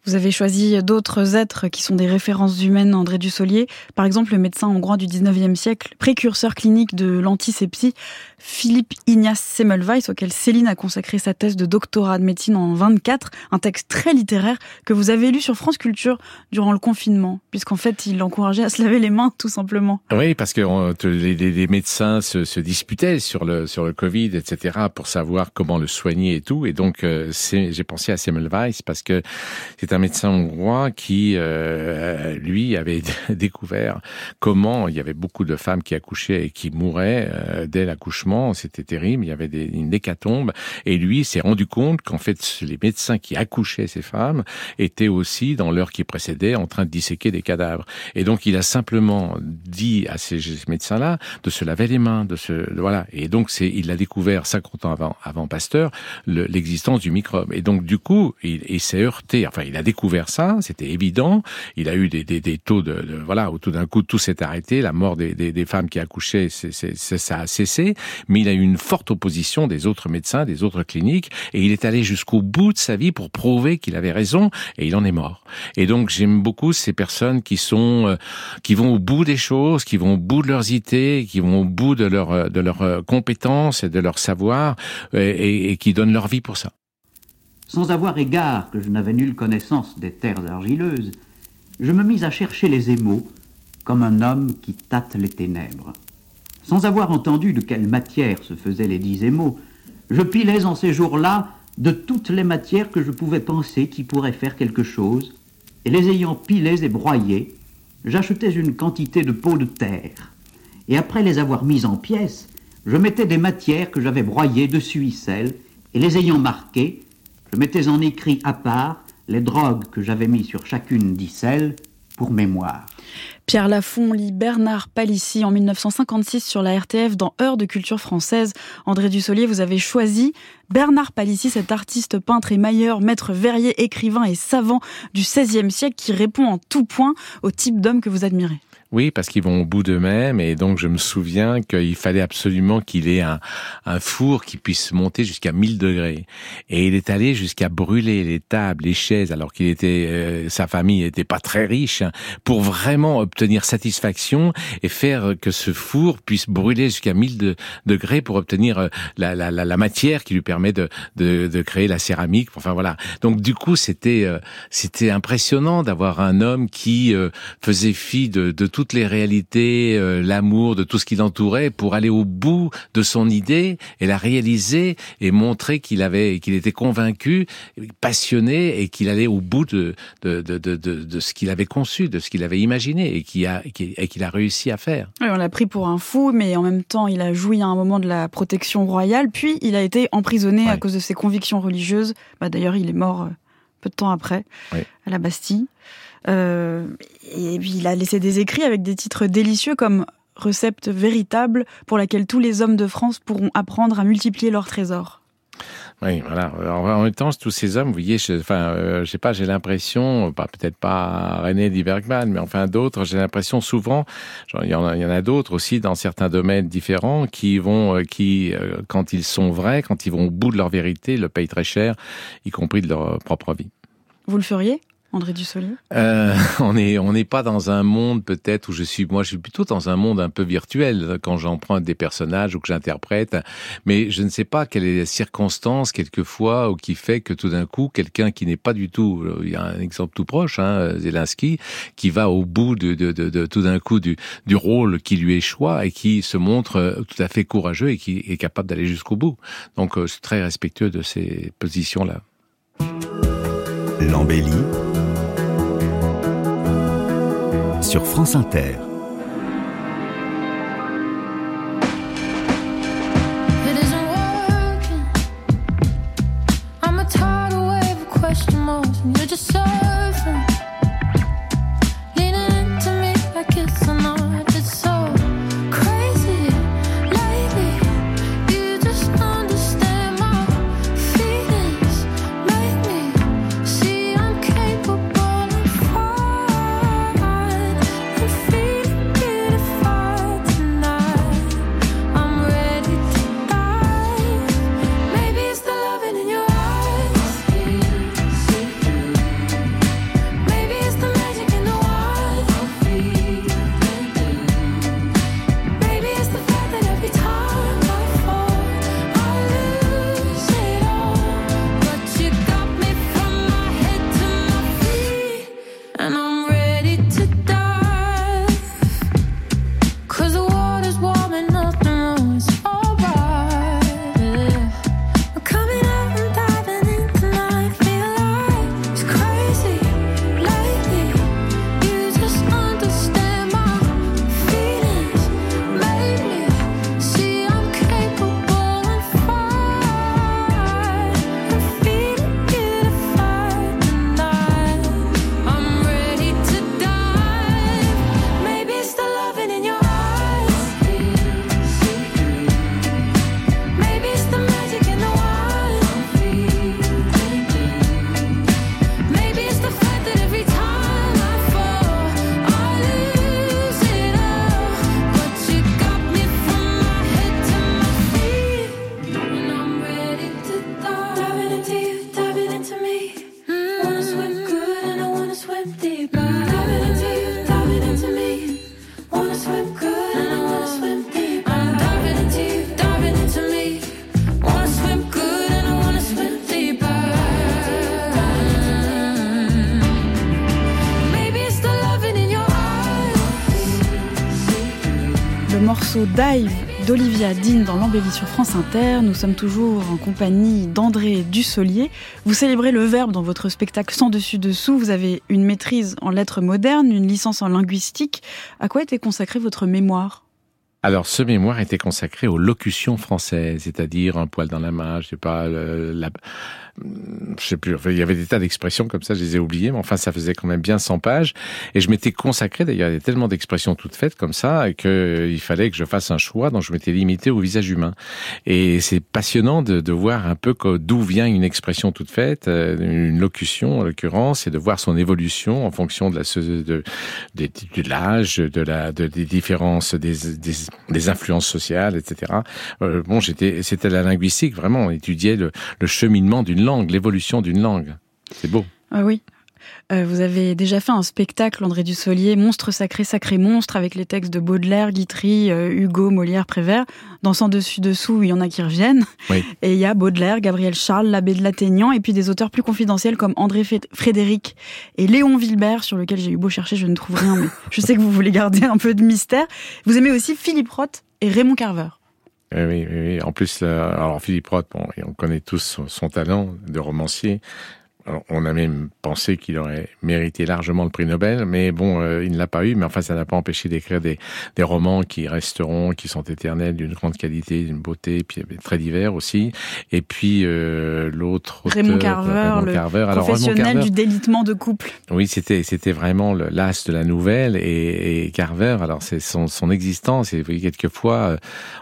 Vous avez choisi d'autres êtres qui sont des références humaines, André Dussolier. Par exemple, le médecin hongrois du 19e siècle, précurseur clinique de l'antisepsie, Philippe Ignace Semmelweis, auquel Céline a consacré sa thèse de doctorat de médecine en 24, un texte très littéraire que vous avez lu sur France Culture durant le confinement, puisqu'en fait, il l'encourageait à se laver les mains, tout simplement. Oui, parce que les, les, médecins se, se, disputaient sur le, sur le Covid, etc., pour savoir comment le soigner et tout. Et donc, euh, j'ai pensé à Semmelweis parce que c'est un médecin hongrois qui, euh, lui, avait découvert comment il y avait beaucoup de femmes qui accouchaient et qui mouraient euh, dès l'accouchement. C'était terrible. Il y avait des, une hécatombe. Et lui s'est rendu compte qu'en fait, les médecins qui accouchaient ces femmes étaient aussi, dans l'heure qui précédait, en train de disséquer des cadavres. Et donc, il a simplement dit à ces médecins-là de se laver les mains, de se, voilà. Et donc, c'est, il a découvert 50 ans avant, avant Pasteur, l'existence du microbe. Et donc, du coup, il, il s'est heurté. Enfin, il a a découvert ça, c'était évident. Il a eu des, des, des taux de, de, voilà, où tout d'un coup tout s'est arrêté, la mort des, des, des femmes qui accouchaient, c'est, c'est, ça a cessé. Mais il a eu une forte opposition des autres médecins, des autres cliniques, et il est allé jusqu'au bout de sa vie pour prouver qu'il avait raison, et il en est mort. Et donc j'aime beaucoup ces personnes qui sont, euh, qui vont au bout des choses, qui vont au bout de leurs idées, qui vont au bout de leur de leurs compétences et de leur savoir, et, et qui donnent leur vie pour ça. Sans avoir égard que je n'avais nulle connaissance des terres argileuses, je me mis à chercher les émaux comme un homme qui tâte les ténèbres. Sans avoir entendu de quelle matière se faisaient les dix émaux, je pilais en ces jours-là de toutes les matières que je pouvais penser qui pourraient faire quelque chose, et les ayant pilées et broyées, j'achetais une quantité de pots de terre, et après les avoir mises en pièces, je mettais des matières que j'avais broyées dessus icelles, et les ayant marquées, je mettais en écrit à part les drogues que j'avais mis sur chacune d'icelles pour mémoire. Pierre Lafont lit Bernard Palissy en 1956 sur la RTF dans Heure de culture française. André Dussolier, vous avez choisi Bernard Palissy, cet artiste peintre et mailleur, maître verrier, écrivain et savant du XVIe siècle qui répond en tout point au type d'homme que vous admirez. Oui, parce qu'ils vont au bout d'eux-mêmes et donc je me souviens qu'il fallait absolument qu'il ait un, un, four qui puisse monter jusqu'à 1000 degrés. Et il est allé jusqu'à brûler les tables, les chaises, alors qu'il était, euh, sa famille n'était pas très riche, hein, pour vraiment obtenir satisfaction et faire que ce four puisse brûler jusqu'à 1000 degrés pour obtenir euh, la, la, la, matière qui lui permet de, de, de, créer la céramique. Enfin voilà. Donc du coup, c'était euh, c'était impressionnant d'avoir un homme qui faisait fi de, de tout toutes les réalités, euh, l'amour, de tout ce qui l'entourait, pour aller au bout de son idée et la réaliser et montrer qu'il avait, qu'il était convaincu, passionné et qu'il allait au bout de de, de, de, de ce qu'il avait conçu, de ce qu'il avait imaginé et qu'il a et qu'il a réussi à faire. Oui, on l'a pris pour un fou, mais en même temps, il a joui à un moment de la protection royale, puis il a été emprisonné ouais. à cause de ses convictions religieuses. Bah, D'ailleurs, il est mort euh, peu de temps après à la Bastille. Euh, et puis il a laissé des écrits avec des titres délicieux comme Recette véritable pour laquelle tous les hommes de France pourront apprendre à multiplier leurs trésors. Oui, voilà. En même temps, tous ces hommes, vous voyez, je, enfin, euh, je sais pas, j'ai l'impression, pas peut-être pas René Divergman, mais enfin d'autres, j'ai l'impression souvent, genre, il y en a, il y en a d'autres aussi dans certains domaines différents qui vont, euh, qui, euh, quand ils sont vrais, quand ils vont au bout de leur vérité, le payent très cher, y compris de leur propre vie. Vous le feriez? André Dussolier euh, On n'est on pas dans un monde peut-être où je suis. Moi, je suis plutôt dans un monde un peu virtuel quand j'emprunte des personnages ou que j'interprète. Mais je ne sais pas quelle est la circonstance quelquefois ou qui fait que tout d'un coup, quelqu'un qui n'est pas du tout. Il y a un exemple tout proche, hein, Zelensky, qui va au bout de, de, de, de tout d'un coup du, du rôle qui lui échoit et qui se montre tout à fait courageux et qui est capable d'aller jusqu'au bout. Donc, c'est très respectueux de ces positions-là. L'embellie sur France Inter. morceau Dive d'Olivia Dean dans l'embellie sur France Inter. Nous sommes toujours en compagnie d'André Dussolier. Vous célébrez le verbe dans votre spectacle sans dessus-dessous. Vous avez une maîtrise en lettres modernes, une licence en linguistique. À quoi était consacrée votre mémoire? Alors, ce mémoire était consacré aux locutions françaises, c'est-à-dire un poil dans la main, je sais pas, la, je sais plus, il y avait des tas d'expressions comme ça, je les ai oubliées, mais enfin, ça faisait quand même bien 100 pages. Et je m'étais consacré, d'ailleurs, il y avait tellement d'expressions toutes faites comme ça, qu'il fallait que je fasse un choix, donc je m'étais limité au visage humain. Et c'est passionnant de, de, voir un peu d'où vient une expression toute faite, euh, une locution en l'occurrence, et de voir son évolution en fonction de la de, de, l'âge, de la de, des différences, des, des, des influences sociales, etc. Euh, bon, j'étais, c'était la linguistique, vraiment, on étudiait le, le cheminement d'une langue, l'évolution d'une langue. C'est beau. Ah oui. Euh, vous avez déjà fait un spectacle, André Dussolier, Monstre sacré, sacré monstre, avec les textes de Baudelaire, Guitry, euh, Hugo, Molière, Prévert. Dans Sans dessus-dessous, il y en a qui reviennent. Et il y a Baudelaire, Gabriel Charles, l'abbé de Laténian, et puis des auteurs plus confidentiels comme André Frédéric et Léon Vilbert, sur lequel j'ai eu beau chercher, je ne trouve rien, mais je sais que vous voulez garder un peu de mystère. Vous aimez aussi Philippe Roth et Raymond Carver. Oui, oui, oui. En plus, alors Philippe Roth, bon, on connaît tous son talent de romancier, on a même pensé qu'il aurait mérité largement le prix Nobel, mais bon, euh, il ne l'a pas eu. Mais enfin, ça n'a pas empêché d'écrire des, romans qui resteront, qui sont éternels, d'une grande qualité, d'une beauté, puis très divers aussi. Et puis euh, l'autre Raymond Carver, le professionnel du délitement de couple. Oui, c'était c'était vraiment l'as de la nouvelle et, Carver. Alors c'est son, son existence. Et quelquefois, euh,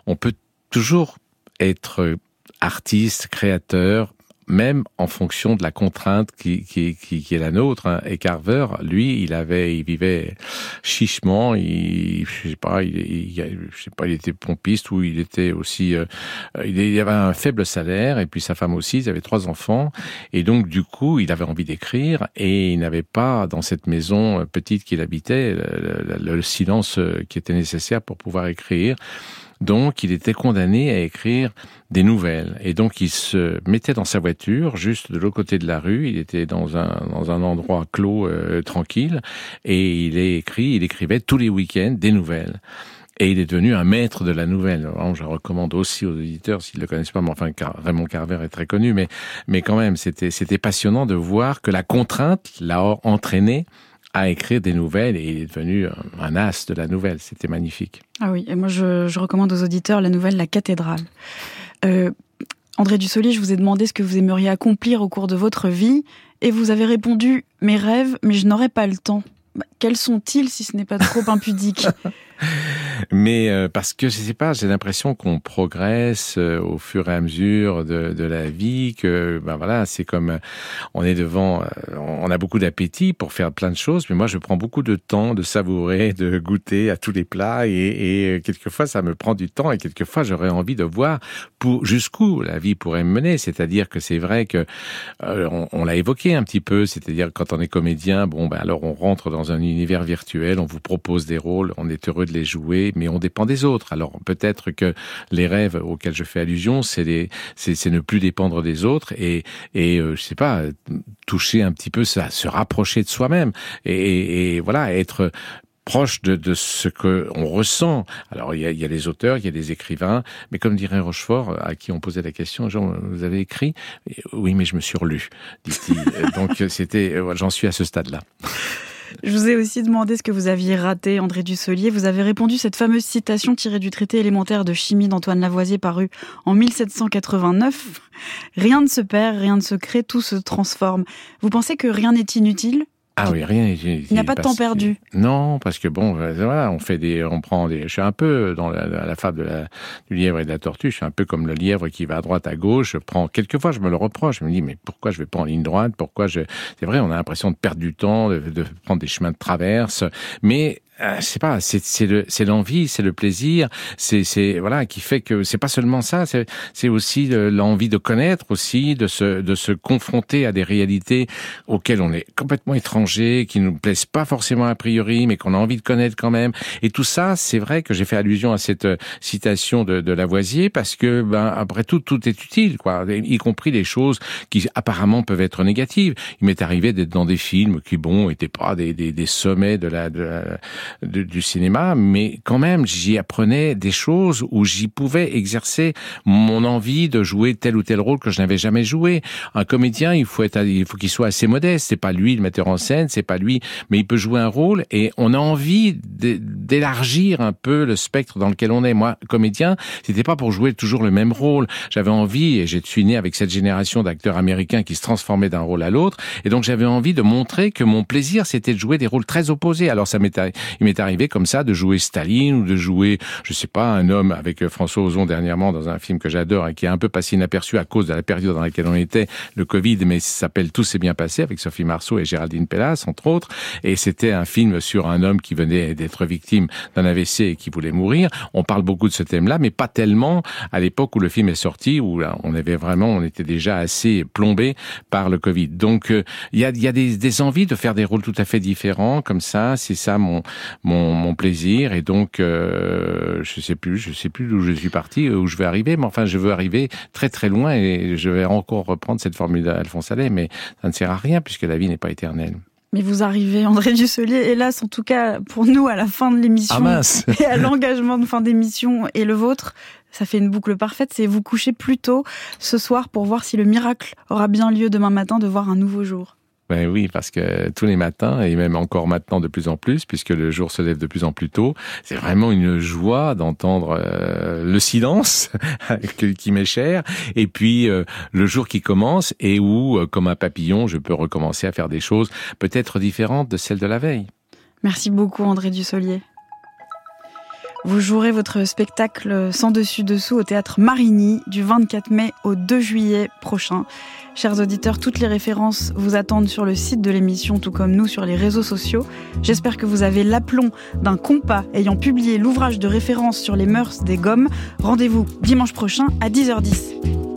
on peut toujours être artiste, créateur, même en fonction de la contrainte qui, qui, qui, qui est la nôtre. Hein. Et Carver, lui, il avait, il vivait chichement. Il, je sais pas, il, il, je sais pas, il était pompiste ou il était aussi, euh, il, avait un faible salaire et puis sa femme aussi. Ils avaient trois enfants et donc du coup, il avait envie d'écrire et il n'avait pas dans cette maison petite qu'il habitait le, le, le silence qui était nécessaire pour pouvoir écrire. Donc, il était condamné à écrire des nouvelles. Et donc, il se mettait dans sa voiture, juste de l'autre côté de la rue. Il était dans un, dans un endroit clos, euh, tranquille. Et il écrit, il écrivait tous les week-ends des nouvelles. Et il est devenu un maître de la nouvelle. je recommande aussi aux éditeurs, s'ils ne le connaissent pas, mais enfin, Raymond Carver est très connu, mais, mais quand même, c'était, c'était passionnant de voir que la contrainte l'a entraîné à écrire des nouvelles et il est devenu un as de la nouvelle. C'était magnifique. Ah oui, et moi je, recommande aux auditeurs la nouvelle La cathédrale. Euh, André Dussolier, je vous ai demandé ce que vous aimeriez accomplir au cours de votre vie et vous avez répondu mes rêves, mais je n'aurai pas le temps. Bah, quels sont-ils si ce n'est pas trop impudique? mais euh, parce que je sais pas, j'ai l'impression qu'on progresse euh, au fur et à mesure de, de la vie, que ben voilà, c'est comme euh, on est devant, on a beaucoup d'appétit pour faire plein de choses, mais moi je prends beaucoup de temps de savourer, de goûter à tous les plats, et, et quelquefois ça me prend du temps, et quelquefois j'aurais envie de voir pour jusqu'où la vie pourrait me mener. C'est-à-dire que c'est vrai que on, on l'a évoqué un petit peu, c'est-à-dire quand on est comédien, bon ben alors on rentre dans un univers virtuel, on vous propose des rôles, on est heureux de les jouer, mais on dépend des autres. Alors peut-être que les rêves auxquels je fais allusion, c'est ne plus dépendre des autres et et euh, je sais pas toucher un petit peu ça, se rapprocher de soi-même et, et, voilà être proche de, de ce que on ressent. Alors il y, a, il y a les auteurs, il y a les écrivains, mais comme dirait Rochefort, à qui on posait la question, genre vous avez écrit? Oui, mais je me suis relu, dit-il. Donc c'était, j'en suis à ce stade-là. Je vous ai aussi demandé ce que vous aviez raté, André Dussolier. Vous avez répondu cette fameuse citation tirée du traité élémentaire de chimie d'Antoine Lavoisier paru en 1789. Rien ne se perd, rien ne se crée, tout se transforme. Vous pensez que rien n'est inutile? Ah oui, rien. Il n'y a pas de temps perdu. Non, parce que bon, euh, voilà, on fait des, on prend des. Je suis un peu dans la, la fable de la, du lièvre et de la tortue. Je suis un peu comme le lièvre qui va à droite, à gauche. Je prends quelquefois, je me le reproche. Je me dis, mais pourquoi je vais pas en ligne droite Pourquoi je C'est vrai, on a l'impression de perdre du temps, de, de prendre des chemins de traverse, mais euh, c'est pas, c'est c'est l'envie, c'est le plaisir, c'est c'est voilà qui fait que c'est pas seulement ça, c'est aussi l'envie de connaître aussi, de se de se confronter à des réalités auxquelles on est complètement étranger, qui nous plaisent pas forcément a priori, mais qu'on a envie de connaître quand même. Et tout ça, c'est vrai que j'ai fait allusion à cette euh, citation de, de Lavoisier parce que ben après tout, tout est utile, quoi, y compris les choses qui apparemment peuvent être négatives. Il m'est arrivé d'être dans des films qui bon étaient pas des, des, des sommets de la, de la du cinéma, mais quand même, j'y apprenais des choses où j'y pouvais exercer mon envie de jouer tel ou tel rôle que je n'avais jamais joué. Un comédien, il faut être, il faut qu'il soit assez modeste. C'est pas lui le metteur en scène, c'est pas lui, mais il peut jouer un rôle et on a envie d'élargir un peu le spectre dans lequel on est. Moi, comédien, c'était pas pour jouer toujours le même rôle. J'avais envie, et j'ai suis né avec cette génération d'acteurs américains qui se transformaient d'un rôle à l'autre, et donc j'avais envie de montrer que mon plaisir, c'était de jouer des rôles très opposés. Alors ça m'est, il m'est arrivé comme ça de jouer Staline ou de jouer, je sais pas, un homme avec euh, François Ozon dernièrement dans un film que j'adore et qui est un peu passé inaperçu à cause de la période dans laquelle on était, le Covid, mais ça s'appelle Tout s'est bien passé avec Sophie Marceau et Géraldine Pellas, entre autres. Et c'était un film sur un homme qui venait d'être victime d'un AVC et qui voulait mourir. On parle beaucoup de ce thème-là, mais pas tellement à l'époque où le film est sorti, où on avait vraiment, on était déjà assez plombé par le Covid. Donc, euh, il y a, des, des, envies de faire des rôles tout à fait différents, comme ça. C'est ça mon, mon, mon, plaisir. Et donc, euh, je sais plus, je sais plus d'où je suis parti, où je vais arriver, mais enfin, je veux arriver très très loin et je vais encore reprendre cette formule d'Alphonse Allais, mais ça ne sert à rien puisque la vie n'est pas éternelle. Mais vous arrivez, André Dusselier, hélas, en tout cas pour nous, à la fin de l'émission ah et à l'engagement de fin d'émission et le vôtre, ça fait une boucle parfaite, c'est vous coucher plus tôt ce soir pour voir si le miracle aura bien lieu demain matin de voir un nouveau jour. Ben oui, parce que tous les matins, et même encore maintenant de plus en plus, puisque le jour se lève de plus en plus tôt, c'est vraiment une joie d'entendre euh, le silence qui m'est cher, et puis euh, le jour qui commence et où, euh, comme un papillon, je peux recommencer à faire des choses peut-être différentes de celles de la veille. Merci beaucoup André Dussolier. Vous jouerez votre spectacle sans dessus-dessous au théâtre Marigny du 24 mai au 2 juillet prochain. Chers auditeurs, toutes les références vous attendent sur le site de l'émission, tout comme nous sur les réseaux sociaux. J'espère que vous avez l'aplomb d'un compas ayant publié l'ouvrage de référence sur les mœurs des gommes. Rendez-vous dimanche prochain à 10h10.